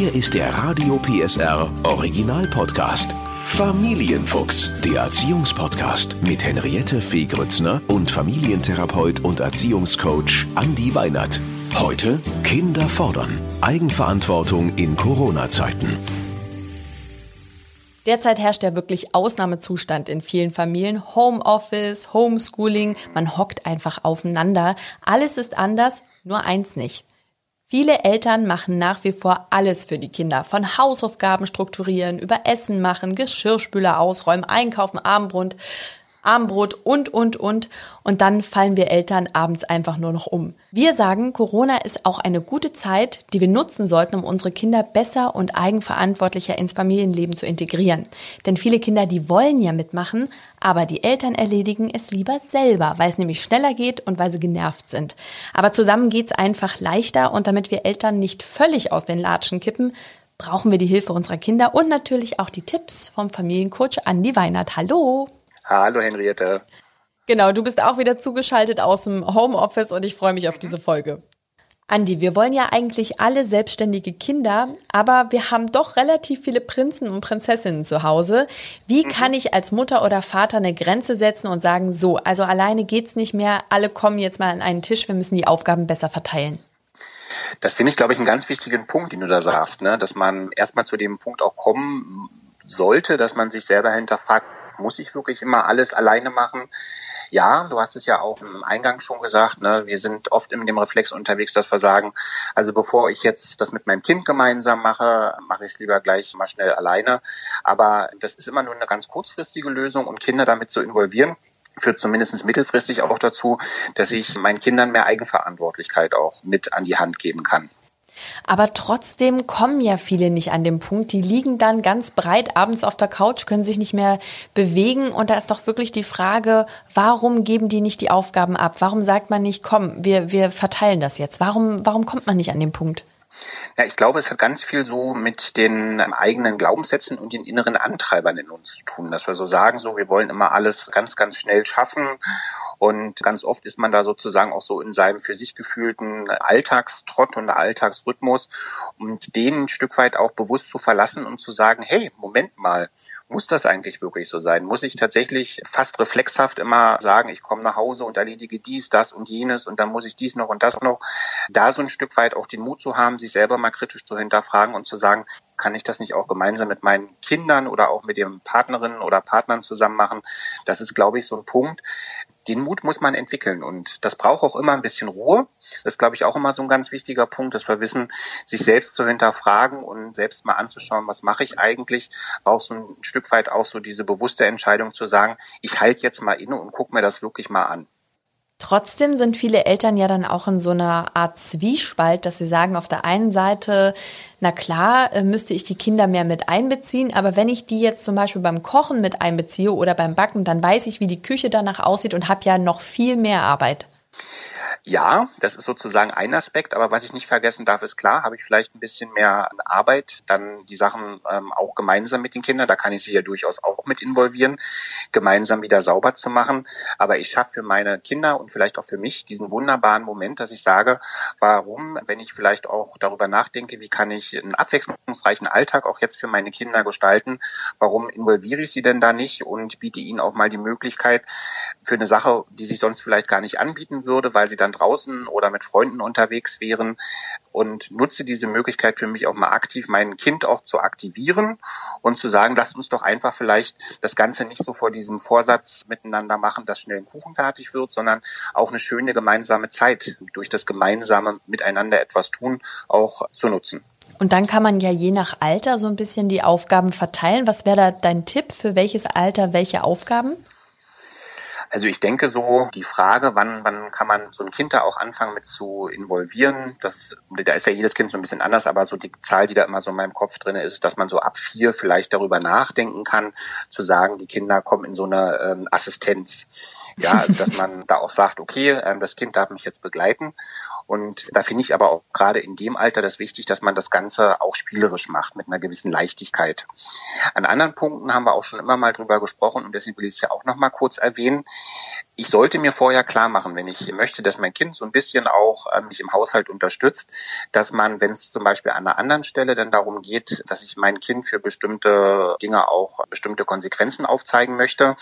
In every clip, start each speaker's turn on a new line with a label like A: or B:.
A: Hier ist der Radio PSR Original Podcast. Familienfuchs, der Erziehungspodcast mit Henriette Fee Grützner und Familientherapeut und Erziehungscoach Andi Weinert. Heute Kinder fordern. Eigenverantwortung in Corona-Zeiten.
B: Derzeit herrscht ja wirklich Ausnahmezustand in vielen Familien. Homeoffice, Homeschooling, man hockt einfach aufeinander. Alles ist anders, nur eins nicht. Viele Eltern machen nach wie vor alles für die Kinder. Von Hausaufgaben strukturieren, über Essen machen, Geschirrspüler ausräumen, einkaufen, Abendbrot, Armbrot und, und, und. Und dann fallen wir Eltern abends einfach nur noch um. Wir sagen, Corona ist auch eine gute Zeit, die wir nutzen sollten, um unsere Kinder besser und eigenverantwortlicher ins Familienleben zu integrieren. Denn viele Kinder, die wollen ja mitmachen, aber die Eltern erledigen es lieber selber, weil es nämlich schneller geht und weil sie genervt sind. Aber zusammen geht's einfach leichter und damit wir Eltern nicht völlig aus den Latschen kippen, brauchen wir die Hilfe unserer Kinder und natürlich auch die Tipps vom Familiencoach Andi Weinert. Hallo!
C: Hallo Henriette.
B: Genau, du bist auch wieder zugeschaltet aus dem Homeoffice und ich freue mich auf diese Folge. Andi, wir wollen ja eigentlich alle selbstständige Kinder, aber wir haben doch relativ viele Prinzen und Prinzessinnen zu Hause. Wie mhm. kann ich als Mutter oder Vater eine Grenze setzen und sagen, so, also alleine geht's nicht mehr, alle kommen jetzt mal an einen Tisch, wir müssen die Aufgaben besser verteilen?
C: Das finde ich, glaube ich, einen ganz wichtigen Punkt, den du da sagst, ne? dass man erstmal zu dem Punkt auch kommen sollte, dass man sich selber hinterfragt, muss ich wirklich immer alles alleine machen? Ja, du hast es ja auch im Eingang schon gesagt, ne, wir sind oft in dem Reflex unterwegs, dass wir sagen, also bevor ich jetzt das mit meinem Kind gemeinsam mache, mache ich es lieber gleich mal schnell alleine. Aber das ist immer nur eine ganz kurzfristige Lösung und Kinder damit zu involvieren, führt zumindest mittelfristig auch dazu, dass ich meinen Kindern mehr Eigenverantwortlichkeit auch mit an die Hand geben kann.
B: Aber trotzdem kommen ja viele nicht an den Punkt. Die liegen dann ganz breit abends auf der Couch, können sich nicht mehr bewegen. Und da ist doch wirklich die Frage, warum geben die nicht die Aufgaben ab? Warum sagt man nicht, komm, wir, wir verteilen das jetzt? Warum, warum kommt man nicht an den Punkt?
C: Ja, ich glaube, es hat ganz viel so mit den eigenen Glaubenssätzen und den inneren Antreibern in uns zu tun, dass wir so sagen, so wir wollen immer alles ganz, ganz schnell schaffen und ganz oft ist man da sozusagen auch so in seinem für sich gefühlten Alltagstrott und Alltagsrhythmus und den ein Stück weit auch bewusst zu verlassen und zu sagen, hey, Moment mal, muss das eigentlich wirklich so sein? Muss ich tatsächlich fast reflexhaft immer sagen, ich komme nach Hause und erledige dies, das und jenes und dann muss ich dies noch und das noch? Da so ein Stück weit auch den Mut zu haben, sich selber mal kritisch zu hinterfragen und zu sagen, kann ich das nicht auch gemeinsam mit meinen Kindern oder auch mit den Partnerinnen oder Partnern zusammen machen? Das ist, glaube ich, so ein Punkt, den Mut muss man entwickeln und das braucht auch immer ein bisschen Ruhe. Das ist, glaube ich, auch immer so ein ganz wichtiger Punkt, dass wir wissen, sich selbst zu hinterfragen und selbst mal anzuschauen, was mache ich eigentlich, braucht so ein Stück weit auch so diese bewusste Entscheidung zu sagen, ich halte jetzt mal inne und gucke mir das wirklich mal an.
B: Trotzdem sind viele Eltern ja dann auch in so einer Art Zwiespalt, dass sie sagen, auf der einen Seite, na klar, äh, müsste ich die Kinder mehr mit einbeziehen, aber wenn ich die jetzt zum Beispiel beim Kochen mit einbeziehe oder beim Backen, dann weiß ich, wie die Küche danach aussieht und habe ja noch viel mehr Arbeit.
C: Ja, das ist sozusagen ein Aspekt, aber was ich nicht vergessen darf, ist klar, habe ich vielleicht ein bisschen mehr Arbeit, dann die Sachen ähm, auch gemeinsam mit den Kindern, da kann ich sie ja durchaus auch mit involvieren, gemeinsam wieder sauber zu machen. Aber ich schaffe für meine Kinder und vielleicht auch für mich diesen wunderbaren Moment, dass ich sage, warum, wenn ich vielleicht auch darüber nachdenke, wie kann ich einen abwechslungsreichen Alltag auch jetzt für meine Kinder gestalten, warum involviere ich sie denn da nicht und biete ihnen auch mal die Möglichkeit für eine Sache, die sich sonst vielleicht gar nicht anbieten würde, weil sie dann draußen oder mit Freunden unterwegs wären und nutze diese Möglichkeit für mich auch mal aktiv, mein Kind auch zu aktivieren und zu sagen, lasst uns doch einfach vielleicht das Ganze nicht so vor diesem Vorsatz miteinander machen, dass schnell ein Kuchen fertig wird, sondern auch eine schöne gemeinsame Zeit durch das gemeinsame Miteinander etwas tun auch zu nutzen.
B: Und dann kann man ja je nach Alter so ein bisschen die Aufgaben verteilen. Was wäre da dein Tipp für welches Alter welche Aufgaben?
C: Also ich denke so, die Frage, wann, wann kann man so ein Kind da auch anfangen mit zu involvieren, das, da ist ja jedes Kind so ein bisschen anders, aber so die Zahl, die da immer so in meinem Kopf drin ist, dass man so ab vier vielleicht darüber nachdenken kann, zu sagen, die Kinder kommen in so eine ähm, Assistenz. Ja, also dass man da auch sagt, okay, ähm, das Kind darf mich jetzt begleiten und da finde ich aber auch gerade in dem Alter das wichtig, dass man das Ganze auch spielerisch macht, mit einer gewissen Leichtigkeit. An anderen Punkten haben wir auch schon immer mal drüber gesprochen und deswegen will ich es ja auch noch mal kurz erwähnen. Ich sollte mir vorher klar machen, wenn ich möchte, dass mein Kind so ein bisschen auch äh, mich im Haushalt unterstützt, dass man, wenn es zum Beispiel an einer anderen Stelle dann darum geht, dass ich mein Kind für bestimmte Dinge auch bestimmte Konsequenzen aufzeigen möchte,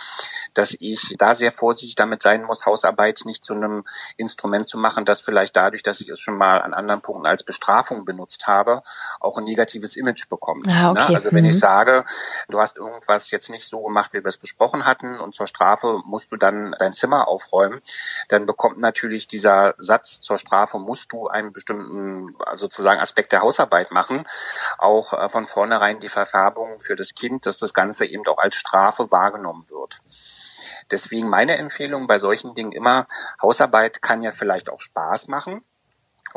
C: dass ich da sehr vorsichtig damit sein muss, Hausarbeit nicht zu einem Instrument zu machen, das vielleicht dadurch, dass ich es schon mal an anderen Punkten als Bestrafung benutzt habe, auch ein negatives Image bekommt.
B: Ah, okay.
C: Ne? Also wenn
B: mhm.
C: ich sage, du hast irgendwas jetzt nicht so gemacht, wie wir es besprochen hatten und zur Strafe musst du dann dein Zimmer aufräumen, dann bekommt natürlich dieser Satz zur Strafe musst du einen bestimmten sozusagen Aspekt der Hausarbeit machen, auch äh, von vornherein die Verfärbung für das Kind, dass das Ganze eben auch als Strafe wahrgenommen wird. Deswegen meine Empfehlung bei solchen Dingen immer, Hausarbeit kann ja vielleicht auch Spaß machen.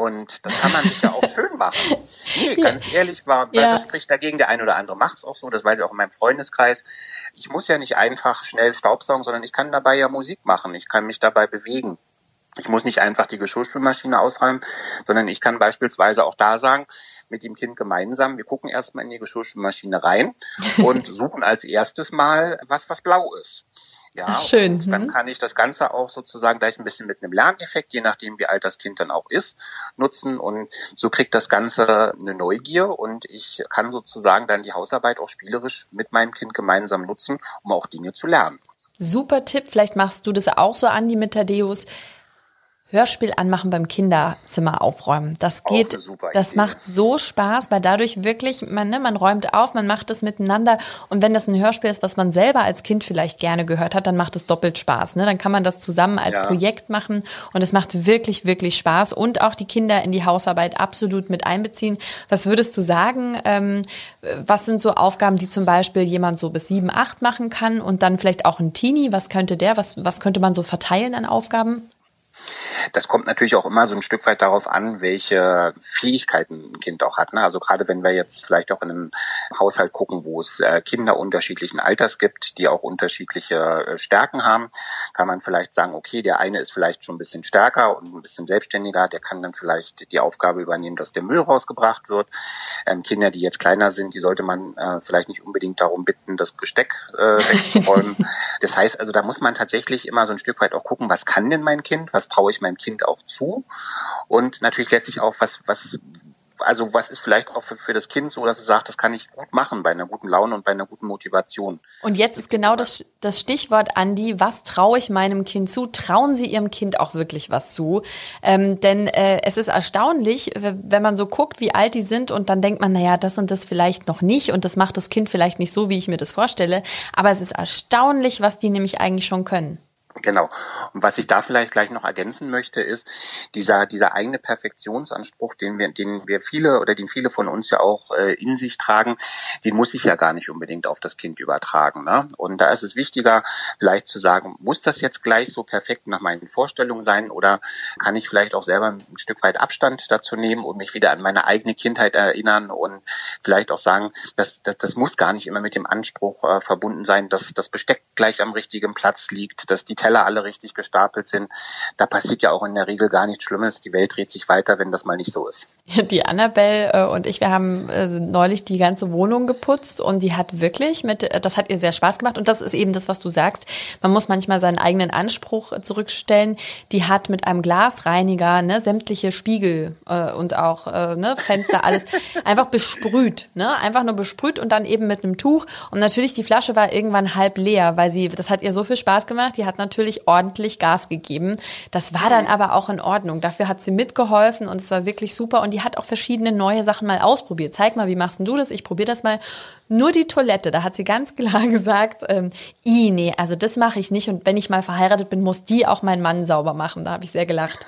C: Und das kann man sich ja auch schön machen. Nee, ganz ehrlich, war, ja. das spricht dagegen. Der eine oder andere macht es auch so. Das weiß ich auch in meinem Freundeskreis. Ich muss ja nicht einfach schnell Staubsaugen, sondern ich kann dabei ja Musik machen. Ich kann mich dabei bewegen. Ich muss nicht einfach die Geschirrspülmaschine ausräumen, sondern ich kann beispielsweise auch da sagen, mit dem Kind gemeinsam, wir gucken erstmal in die Geschirrspülmaschine rein und suchen als erstes mal was, was blau ist. Ja,
B: Ach, schön.
C: Und dann hm. kann ich das Ganze auch sozusagen gleich ein bisschen mit einem Lerneffekt, je nachdem wie alt das Kind dann auch ist, nutzen. Und so kriegt das Ganze eine Neugier und ich kann sozusagen dann die Hausarbeit auch spielerisch mit meinem Kind gemeinsam nutzen, um auch Dinge zu lernen.
B: Super Tipp. Vielleicht machst du das auch so, Andi, mit Tadeus. Hörspiel anmachen beim Kinderzimmer aufräumen. Das geht, das macht so Spaß, weil dadurch wirklich, man, ne, man räumt auf, man macht es miteinander. Und wenn das ein Hörspiel ist, was man selber als Kind vielleicht gerne gehört hat, dann macht es doppelt Spaß. Ne? Dann kann man das zusammen als ja. Projekt machen und es macht wirklich, wirklich Spaß und auch die Kinder in die Hausarbeit absolut mit einbeziehen. Was würdest du sagen? Ähm, was sind so Aufgaben, die zum Beispiel jemand so bis sieben, acht machen kann und dann vielleicht auch ein Teenie? Was könnte der, was, was könnte man so verteilen an Aufgaben?
C: Das kommt natürlich auch immer so ein Stück weit darauf an, welche Fähigkeiten ein Kind auch hat. Ne? Also gerade wenn wir jetzt vielleicht auch in einem Haushalt gucken, wo es äh, Kinder unterschiedlichen Alters gibt, die auch unterschiedliche äh, Stärken haben, kann man vielleicht sagen, okay, der eine ist vielleicht schon ein bisschen stärker und ein bisschen selbstständiger, der kann dann vielleicht die Aufgabe übernehmen, dass der Müll rausgebracht wird. Ähm, Kinder, die jetzt kleiner sind, die sollte man äh, vielleicht nicht unbedingt darum bitten, das Gesteck äh, wegzuräumen. das heißt also, da muss man tatsächlich immer so ein Stück weit auch gucken, was kann denn mein Kind, was traue ich meinem Kind auch zu und natürlich letztlich auch, was, was, also was ist vielleicht auch für, für das Kind so, dass es sagt, das kann ich gut machen bei einer guten Laune und bei einer guten Motivation.
B: Und jetzt ist genau das, das Stichwort, Andi, was traue ich meinem Kind zu? Trauen Sie Ihrem Kind auch wirklich was zu? Ähm, denn äh, es ist erstaunlich, wenn man so guckt, wie alt die sind und dann denkt man, naja, das und das vielleicht noch nicht und das macht das Kind vielleicht nicht so, wie ich mir das vorstelle. Aber es ist erstaunlich, was die nämlich eigentlich schon können.
C: Genau. Und was ich da vielleicht gleich noch ergänzen möchte, ist dieser, dieser eigene Perfektionsanspruch, den wir, den wir viele oder den viele von uns ja auch äh, in sich tragen, den muss ich ja gar nicht unbedingt auf das Kind übertragen. Ne? Und da ist es wichtiger, vielleicht zu sagen, muss das jetzt gleich so perfekt nach meinen Vorstellungen sein oder kann ich vielleicht auch selber ein Stück weit Abstand dazu nehmen und mich wieder an meine eigene Kindheit erinnern und vielleicht auch sagen, das, das, das muss gar nicht immer mit dem Anspruch äh, verbunden sein, dass das Besteck gleich am richtigen Platz liegt, dass die Teller alle richtig gestapelt sind. Da passiert ja auch in der Regel gar nichts Schlimmes. Die Welt dreht sich weiter, wenn das mal nicht so ist.
B: Die Annabelle äh, und ich, wir haben äh, neulich die ganze Wohnung geputzt und die hat wirklich mit, äh, das hat ihr sehr Spaß gemacht und das ist eben das, was du sagst. Man muss manchmal seinen eigenen Anspruch zurückstellen. Die hat mit einem Glasreiniger ne, sämtliche Spiegel und auch ne, Fenster, alles einfach besprüht. Ne? Einfach nur besprüht und dann eben mit einem Tuch. Und natürlich, die Flasche war irgendwann halb leer, weil sie, das hat ihr so viel Spaß gemacht. Die hat natürlich ordentlich Gas gegeben. Das war dann aber auch in Ordnung. Dafür hat sie mitgeholfen und es war wirklich super. Und die hat auch verschiedene neue Sachen mal ausprobiert. Zeig mal, wie machst du das? Ich probiere das mal. Nur die Toilette, da hat sie ganz klar gesagt, ähm, i, nee, also das mache ich nicht. Und wenn ich mal verheiratet bin, muss die auch mein Mann sauber machen. Da habe ich sehr gelacht.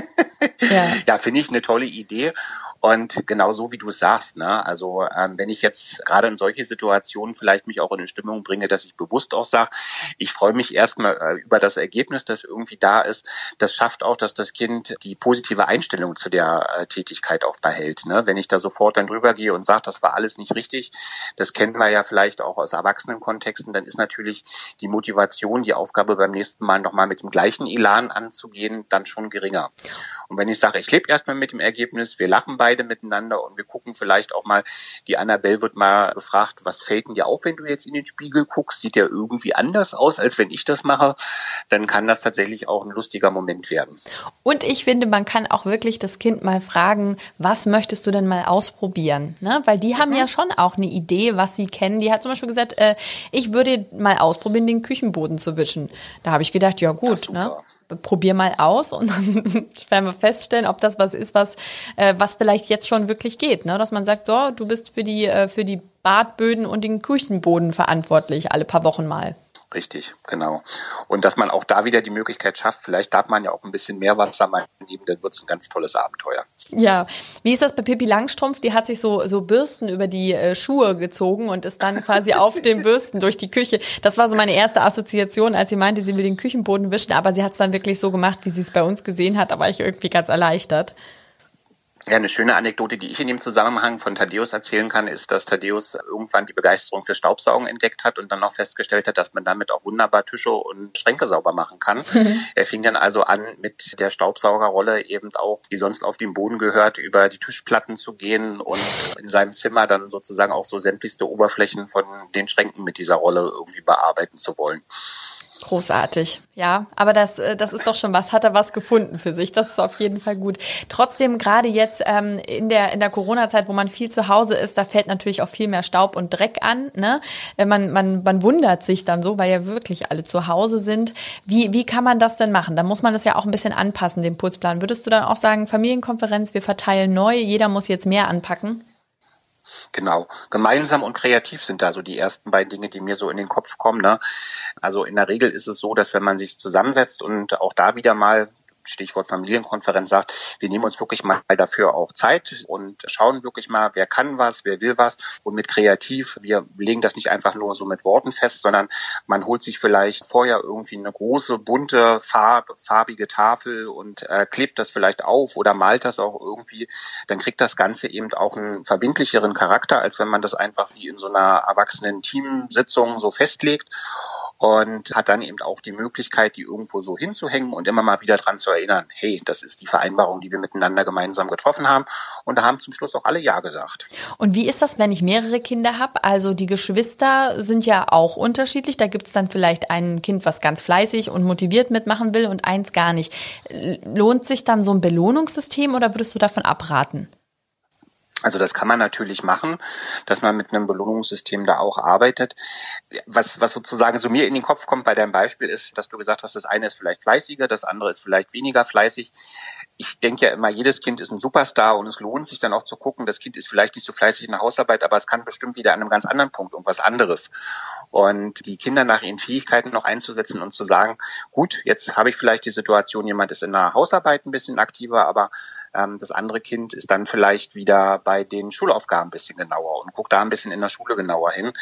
C: ja, ja finde ich eine tolle Idee. Und genau so, wie du es sagst, ne? also ähm, wenn ich jetzt gerade in solche Situationen vielleicht mich auch in eine Stimmung bringe, dass ich bewusst auch sage, ich freue mich erstmal äh, über das Ergebnis, das irgendwie da ist, das schafft auch, dass das Kind die positive Einstellung zu der äh, Tätigkeit auch behält. Ne? Wenn ich da sofort dann drüber gehe und sage, das war alles nicht richtig, das kennen wir ja vielleicht auch aus Erwachsenenkontexten, dann ist natürlich die Motivation, die Aufgabe beim nächsten Mal nochmal mit dem gleichen Elan anzugehen, dann schon geringer. Und wenn ich sage, ich lebe erstmal mit dem Ergebnis, wir lachen bei beide miteinander und wir gucken vielleicht auch mal, die Annabelle wird mal gefragt, was fällt denn dir auf, wenn du jetzt in den Spiegel guckst? Sieht der irgendwie anders aus, als wenn ich das mache? Dann kann das tatsächlich auch ein lustiger Moment werden.
B: Und ich finde, man kann auch wirklich das Kind mal fragen, was möchtest du denn mal ausprobieren? Ne? Weil die haben mhm. ja schon auch eine Idee, was sie kennen. Die hat zum Beispiel gesagt, äh, ich würde mal ausprobieren, den Küchenboden zu wischen. Da habe ich gedacht, ja gut, ne? probier mal aus und dann werden wir feststellen, ob das was ist, was, äh, was vielleicht jetzt schon wirklich geht. Ne? Dass man sagt, so, du bist für die, äh, für die Badböden und den Küchenboden verantwortlich, alle paar Wochen mal.
C: Richtig, genau. Und dass man auch da wieder die Möglichkeit schafft, vielleicht darf man ja auch ein bisschen mehr Wasser mal nehmen, dann wird es ein ganz tolles Abenteuer.
B: Ja, wie ist das bei Pippi Langstrumpf? Die hat sich so, so Bürsten über die äh, Schuhe gezogen und ist dann quasi auf den Bürsten durch die Küche. Das war so meine erste Assoziation, als sie meinte, sie will den Küchenboden wischen, aber sie hat es dann wirklich so gemacht, wie sie es bei uns gesehen hat. Da war ich irgendwie ganz erleichtert.
C: Ja, eine schöne Anekdote, die ich in dem Zusammenhang von Thaddeus erzählen kann, ist, dass Thaddeus irgendwann die Begeisterung für Staubsaugen entdeckt hat und dann noch festgestellt hat, dass man damit auch wunderbar Tische und Schränke sauber machen kann. er fing dann also an, mit der Staubsaugerrolle eben auch, die sonst auf dem Boden gehört, über die Tischplatten zu gehen und in seinem Zimmer dann sozusagen auch so sämtlichste Oberflächen von den Schränken mit dieser Rolle irgendwie bearbeiten zu wollen.
B: Großartig, ja. Aber das, äh, das ist doch schon was, hat er was gefunden für sich. Das ist auf jeden Fall gut. Trotzdem, gerade jetzt ähm, in der, in der Corona-Zeit, wo man viel zu Hause ist, da fällt natürlich auch viel mehr Staub und Dreck an. Ne? Äh, man, man, man wundert sich dann so, weil ja wirklich alle zu Hause sind. Wie, wie kann man das denn machen? Da muss man das ja auch ein bisschen anpassen, den Putzplan. Würdest du dann auch sagen, Familienkonferenz, wir verteilen neu, jeder muss jetzt mehr anpacken?
C: Genau. Gemeinsam und kreativ sind da so die ersten beiden Dinge, die mir so in den Kopf kommen. Ne? Also in der Regel ist es so, dass wenn man sich zusammensetzt und auch da wieder mal Stichwort Familienkonferenz sagt, wir nehmen uns wirklich mal dafür auch Zeit und schauen wirklich mal, wer kann was, wer will was. Und mit kreativ, wir legen das nicht einfach nur so mit Worten fest, sondern man holt sich vielleicht vorher irgendwie eine große, bunte, farb, farbige Tafel und äh, klebt das vielleicht auf oder malt das auch irgendwie, dann kriegt das Ganze eben auch einen verbindlicheren Charakter, als wenn man das einfach wie in so einer erwachsenen Teamsitzung so festlegt und hat dann eben auch die Möglichkeit, die irgendwo so hinzuhängen und immer mal wieder dran zu erinnern, hey, das ist die Vereinbarung, die wir miteinander gemeinsam getroffen haben. Und da haben zum Schluss auch alle Ja gesagt.
B: Und wie ist das, wenn ich mehrere Kinder habe? Also die Geschwister sind ja auch unterschiedlich. Da gibt es dann vielleicht ein Kind, was ganz fleißig und motiviert mitmachen will und eins gar nicht. Lohnt sich dann so ein Belohnungssystem oder würdest du davon abraten?
C: Also das kann man natürlich machen, dass man mit einem Belohnungssystem da auch arbeitet. Was, was sozusagen so mir in den Kopf kommt bei deinem Beispiel ist, dass du gesagt hast, das eine ist vielleicht fleißiger, das andere ist vielleicht weniger fleißig. Ich denke ja immer, jedes Kind ist ein Superstar und es lohnt sich dann auch zu gucken, das Kind ist vielleicht nicht so fleißig in der Hausarbeit, aber es kann bestimmt wieder an einem ganz anderen Punkt irgendwas anderes. Und die Kinder nach ihren Fähigkeiten noch einzusetzen und zu sagen, gut, jetzt habe ich vielleicht die Situation, jemand ist in der Hausarbeit ein bisschen aktiver, aber ähm, das andere Kind ist dann vielleicht wieder bei den Schulaufgaben ein bisschen genauer und guckt da ein bisschen in der Schule genauer hin,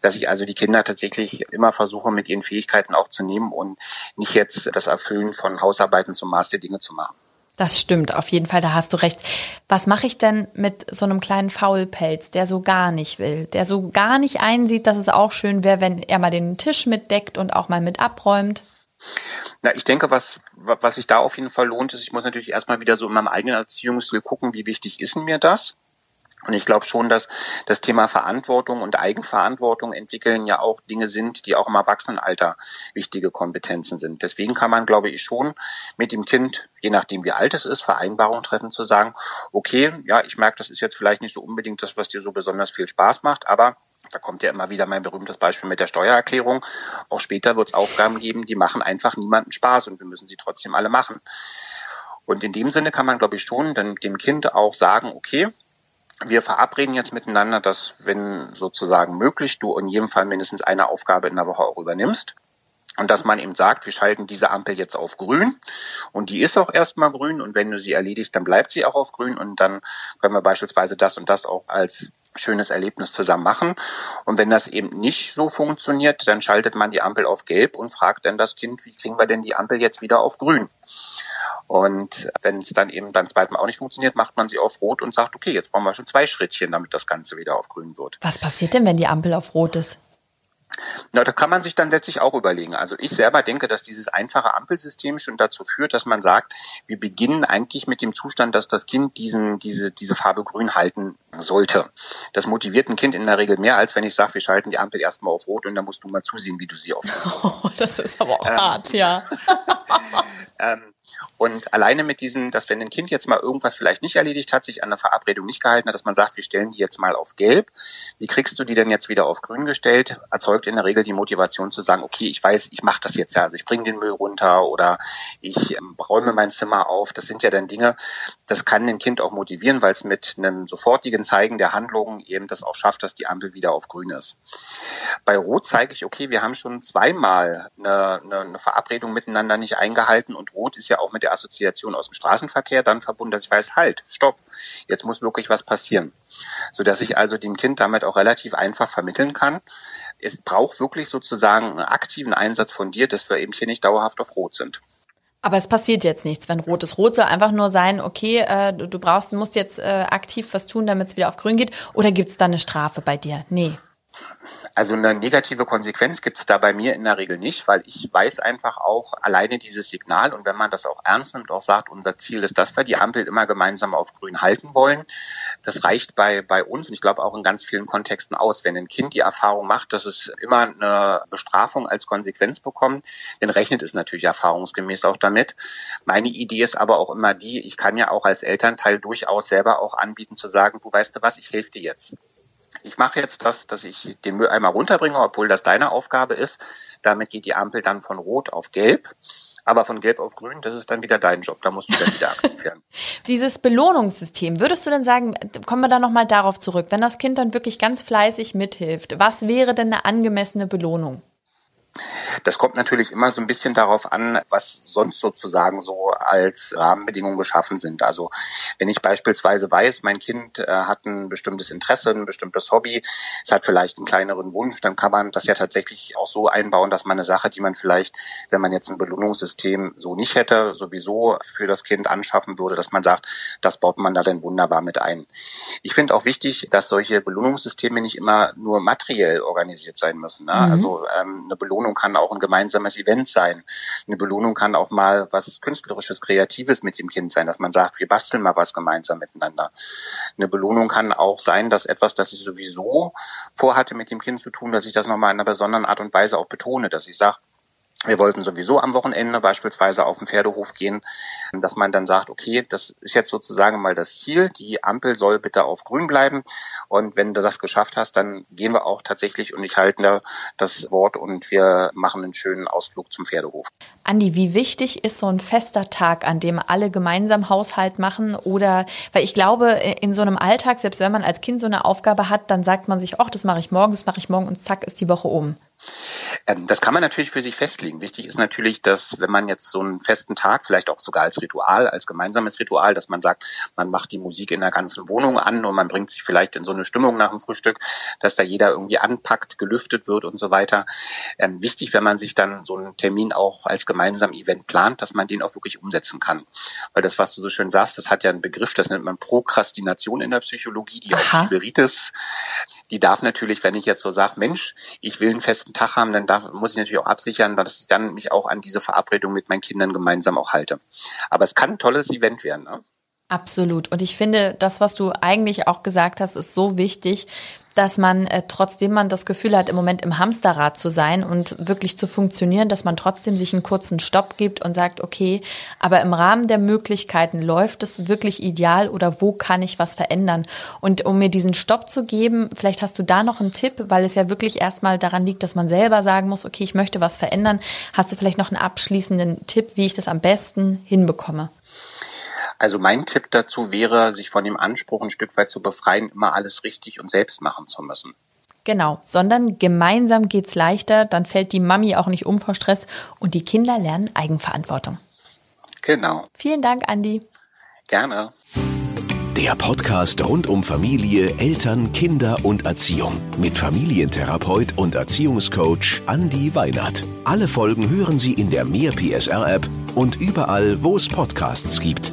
C: dass ich also die Kinder tatsächlich immer versuche, mit ihren Fähigkeiten auch zu nehmen und nicht jetzt das Erfüllen von Hausarbeiten zum Maß der Dinge zu machen.
B: Das stimmt, auf jeden Fall, da hast du recht. Was mache ich denn mit so einem kleinen Faulpelz, der so gar nicht will, der so gar nicht einsieht, dass es auch schön wäre, wenn er mal den Tisch mitdeckt und auch mal mit abräumt?
C: Na, ich denke, was, was sich da auf jeden Fall lohnt, ist, ich muss natürlich erstmal wieder so in meinem eigenen Erziehungsstil gucken, wie wichtig ist mir das? Und ich glaube schon, dass das Thema Verantwortung und Eigenverantwortung entwickeln ja auch Dinge sind, die auch im Erwachsenenalter wichtige Kompetenzen sind. Deswegen kann man, glaube ich, schon mit dem Kind, je nachdem wie alt es ist, Vereinbarungen treffen, zu sagen, okay, ja, ich merke, das ist jetzt vielleicht nicht so unbedingt das, was dir so besonders viel Spaß macht, aber da kommt ja immer wieder mein berühmtes Beispiel mit der Steuererklärung. Auch später wird es Aufgaben geben, die machen einfach niemanden Spaß und wir müssen sie trotzdem alle machen. Und in dem Sinne kann man, glaube ich, schon dem Kind auch sagen, okay, wir verabreden jetzt miteinander, dass wenn sozusagen möglich, du in jedem Fall mindestens eine Aufgabe in der Woche auch übernimmst. Und dass man eben sagt, wir schalten diese Ampel jetzt auf grün und die ist auch erstmal grün und wenn du sie erledigst, dann bleibt sie auch auf grün und dann können wir beispielsweise das und das auch als schönes Erlebnis zusammen machen. Und wenn das eben nicht so funktioniert, dann schaltet man die Ampel auf gelb und fragt dann das Kind, wie kriegen wir denn die Ampel jetzt wieder auf grün? Und wenn es dann eben beim zweiten Mal auch nicht funktioniert, macht man sie auf rot und sagt, okay, jetzt brauchen wir schon zwei Schrittchen, damit das Ganze wieder auf grün wird.
B: Was passiert denn, wenn die Ampel auf rot ist?
C: Na, da kann man sich dann letztlich auch überlegen. Also ich selber denke, dass dieses einfache Ampelsystem schon dazu führt, dass man sagt, wir beginnen eigentlich mit dem Zustand, dass das Kind diesen, diese, diese Farbe grün halten sollte. Das motiviert ein Kind in der Regel mehr, als wenn ich sage, wir schalten die Ampel erstmal auf Rot und dann musst du mal zusehen, wie du sie auf
B: Oh, das ist aber auch ähm, hart, ja.
C: ähm, und alleine mit diesen, dass wenn ein Kind jetzt mal irgendwas vielleicht nicht erledigt hat, sich an der Verabredung nicht gehalten hat, dass man sagt, wir stellen die jetzt mal auf gelb. Wie kriegst du die denn jetzt wieder auf grün gestellt? Erzeugt in der Regel die Motivation zu sagen, okay, ich weiß, ich mache das jetzt ja. Also ich bringe den Müll runter oder ich ähm, räume mein Zimmer auf. Das sind ja dann Dinge, das kann ein Kind auch motivieren, weil es mit einem sofortigen Zeigen der Handlung eben das auch schafft, dass die Ampel wieder auf grün ist. Bei Rot zeige ich, okay, wir haben schon zweimal eine, eine, eine Verabredung miteinander nicht eingehalten und Rot ist ja auch mit der Assoziation aus dem Straßenverkehr dann verbunden, dass ich weiß, halt, stopp, jetzt muss wirklich was passieren. Sodass ich also dem Kind damit auch relativ einfach vermitteln kann. Es braucht wirklich sozusagen einen aktiven Einsatz von dir, dass wir eben hier nicht dauerhaft auf Rot sind.
B: Aber es passiert jetzt nichts, wenn rot ist. Rot soll einfach nur sein, okay, äh, du brauchst, musst jetzt äh, aktiv was tun, damit es wieder auf grün geht. Oder gibt es da eine Strafe bei dir? Nee.
C: Also eine negative Konsequenz gibt es da bei mir in der Regel nicht, weil ich weiß einfach auch alleine dieses Signal und wenn man das auch ernst nimmt, auch sagt, unser Ziel ist, dass wir die Ampel immer gemeinsam auf grün halten wollen, das reicht bei, bei uns und ich glaube auch in ganz vielen Kontexten aus. Wenn ein Kind die Erfahrung macht, dass es immer eine Bestrafung als Konsequenz bekommt, dann rechnet es natürlich erfahrungsgemäß auch damit. Meine Idee ist aber auch immer die, ich kann ja auch als Elternteil durchaus selber auch anbieten zu sagen, du weißt du was, ich helfe dir jetzt ich mache jetzt das, dass ich den Müll einmal runterbringe, obwohl das deine Aufgabe ist. Damit geht die Ampel dann von rot auf gelb. Aber von gelb auf grün, das ist dann wieder dein Job. Da musst du dann wieder aktiv werden.
B: Dieses Belohnungssystem, würdest du denn sagen, kommen wir da nochmal darauf zurück, wenn das Kind dann wirklich ganz fleißig mithilft, was wäre denn eine angemessene Belohnung?
C: Das kommt natürlich immer so ein bisschen darauf an, was sonst sozusagen so als Rahmenbedingungen geschaffen sind. Also wenn ich beispielsweise weiß, mein Kind äh, hat ein bestimmtes Interesse, ein bestimmtes Hobby, es hat vielleicht einen kleineren Wunsch, dann kann man das ja tatsächlich auch so einbauen, dass man eine Sache, die man vielleicht, wenn man jetzt ein Belohnungssystem so nicht hätte, sowieso für das Kind anschaffen würde, dass man sagt, das baut man da dann wunderbar mit ein. Ich finde auch wichtig, dass solche Belohnungssysteme nicht immer nur materiell organisiert sein müssen. Ne? Mhm. Also ähm, eine Belohnung Belohnung kann auch ein gemeinsames Event sein. Eine Belohnung kann auch mal was Künstlerisches, Kreatives mit dem Kind sein, dass man sagt, wir basteln mal was gemeinsam miteinander. Eine Belohnung kann auch sein, dass etwas, das ich sowieso vorhatte mit dem Kind zu tun, dass ich das nochmal in einer besonderen Art und Weise auch betone, dass ich sage, wir wollten sowieso am Wochenende beispielsweise auf den Pferdehof gehen, dass man dann sagt, okay, das ist jetzt sozusagen mal das Ziel, die Ampel soll bitte auf grün bleiben und wenn du das geschafft hast, dann gehen wir auch tatsächlich und ich halte das Wort und wir machen einen schönen Ausflug zum Pferdehof.
B: Andi, wie wichtig ist so ein fester Tag, an dem alle gemeinsam Haushalt machen oder, weil ich glaube, in so einem Alltag, selbst wenn man als Kind so eine Aufgabe hat, dann sagt man sich, ach, das mache ich morgen, das mache ich morgen und zack ist die Woche um.
C: Ähm, das kann man natürlich für sich festlegen. Wichtig ist natürlich, dass wenn man jetzt so einen festen Tag, vielleicht auch sogar als Ritual, als gemeinsames Ritual, dass man sagt, man macht die Musik in der ganzen Wohnung an und man bringt sich vielleicht in so eine Stimmung nach dem Frühstück, dass da jeder irgendwie anpackt, gelüftet wird und so weiter. Ähm, wichtig, wenn man sich dann so einen Termin auch als gemeinsamen Event plant, dass man den auch wirklich umsetzen kann. Weil das, was du so schön sagst, das hat ja einen Begriff, das nennt man Prokrastination in der Psychologie, die auch Schiberitis die darf natürlich, wenn ich jetzt so sage, Mensch, ich will einen festen Tag haben, dann darf, muss ich natürlich auch absichern, dass ich dann mich auch an diese Verabredung mit meinen Kindern gemeinsam auch halte. Aber es kann ein tolles Event werden. Ne?
B: Absolut. Und ich finde, das, was du eigentlich auch gesagt hast, ist so wichtig, dass man, äh, trotzdem man das Gefühl hat, im Moment im Hamsterrad zu sein und wirklich zu funktionieren, dass man trotzdem sich einen kurzen Stopp gibt und sagt, okay, aber im Rahmen der Möglichkeiten läuft es wirklich ideal oder wo kann ich was verändern? Und um mir diesen Stopp zu geben, vielleicht hast du da noch einen Tipp, weil es ja wirklich erstmal daran liegt, dass man selber sagen muss, okay, ich möchte was verändern. Hast du vielleicht noch einen abschließenden Tipp, wie ich das am besten hinbekomme?
C: Also mein Tipp dazu wäre, sich von dem Anspruch ein Stück weit zu befreien, immer alles richtig und selbst machen zu müssen.
B: Genau, sondern gemeinsam geht's leichter, dann fällt die Mami auch nicht um vor Stress und die Kinder lernen Eigenverantwortung.
C: Genau.
B: Vielen Dank, Andi.
C: Gerne.
A: Der Podcast rund um Familie, Eltern, Kinder und Erziehung mit Familientherapeut und Erziehungscoach Andi Weinert. Alle Folgen hören Sie in der Mehr PSR App und überall, wo es Podcasts gibt.